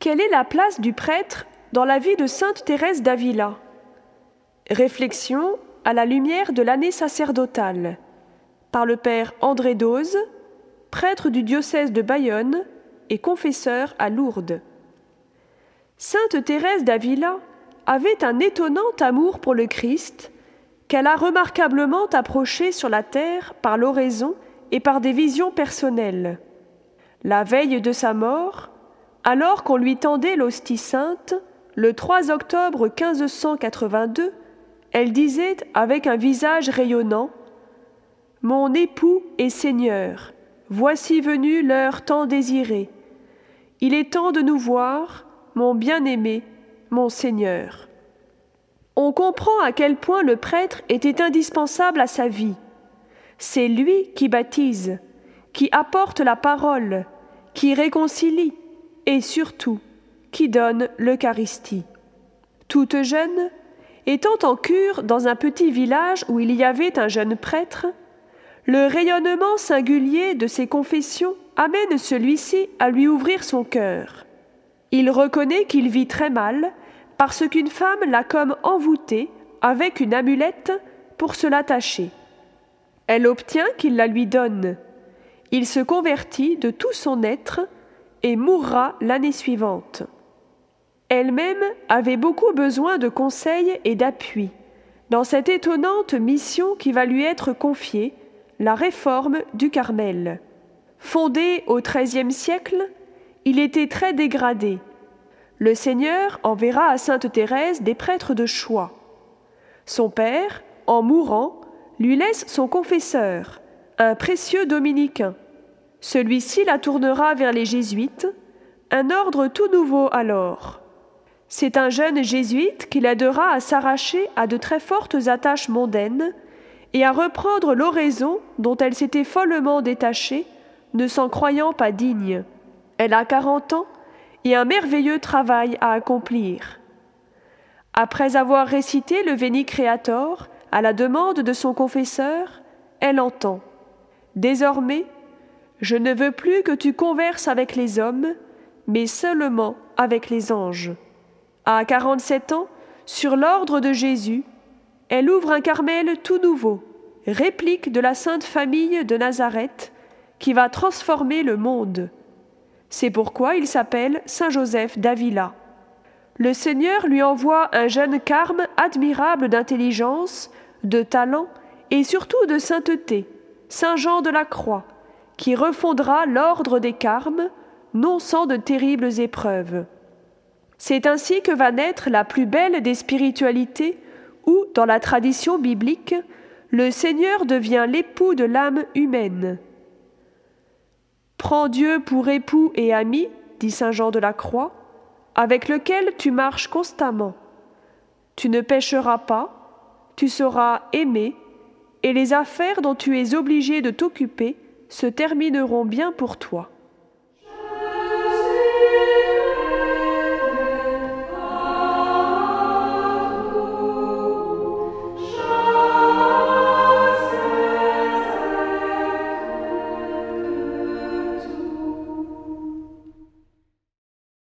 Quelle est la place du prêtre dans la vie de sainte Thérèse d'Avila? Réflexion à la lumière de l'année sacerdotale par le père André Dose, prêtre du diocèse de Bayonne et confesseur à Lourdes. Sainte Thérèse d'Avila avait un étonnant amour pour le Christ qu'elle a remarquablement approché sur la terre par l'oraison et par des visions personnelles. La veille de sa mort, alors qu'on lui tendait l'hostie sainte, le 3 octobre 1582, elle disait avec un visage rayonnant Mon époux et Seigneur, voici venu l'heure tant désirée. Il est temps de nous voir, mon bien-aimé, mon Seigneur. On comprend à quel point le prêtre était indispensable à sa vie. C'est lui qui baptise, qui apporte la parole, qui réconcilie et surtout qui donne l'Eucharistie. Toute jeune, étant en cure dans un petit village où il y avait un jeune prêtre, le rayonnement singulier de ses confessions amène celui-ci à lui ouvrir son cœur. Il reconnaît qu'il vit très mal parce qu'une femme l'a comme envoûté avec une amulette pour se l'attacher. Elle obtient qu'il la lui donne. Il se convertit de tout son être et mourra l'année suivante. Elle-même avait beaucoup besoin de conseils et d'appui dans cette étonnante mission qui va lui être confiée, la réforme du Carmel. Fondé au XIIIe siècle, il était très dégradé. Le Seigneur enverra à Sainte Thérèse des prêtres de choix. Son père, en mourant, lui laisse son confesseur, un précieux dominicain. Celui-ci la tournera vers les jésuites, un ordre tout nouveau alors. C'est un jeune jésuite qui l'aidera à s'arracher à de très fortes attaches mondaines et à reprendre l'oraison dont elle s'était follement détachée, ne s'en croyant pas digne. Elle a quarante ans et un merveilleux travail à accomplir. Après avoir récité le Veni Creator à la demande de son confesseur, elle entend. Désormais, je ne veux plus que tu converses avec les hommes, mais seulement avec les anges. À quarante-sept ans, sur l'ordre de Jésus, elle ouvre un Carmel tout nouveau, réplique de la Sainte Famille de Nazareth, qui va transformer le monde. C'est pourquoi il s'appelle Saint Joseph d'Avila. Le Seigneur lui envoie un jeune carme admirable d'intelligence, de talent et surtout de sainteté, Saint Jean de la Croix, qui refondera l'ordre des carmes, non sans de terribles épreuves. C'est ainsi que va naître la plus belle des spiritualités, où, dans la tradition biblique, le Seigneur devient l'époux de l'âme humaine. Prends Dieu pour époux et ami, dit Saint Jean de la Croix, avec lequel tu marches constamment. Tu ne pécheras pas, tu seras aimé, et les affaires dont tu es obligé de t'occuper se termineront bien pour toi.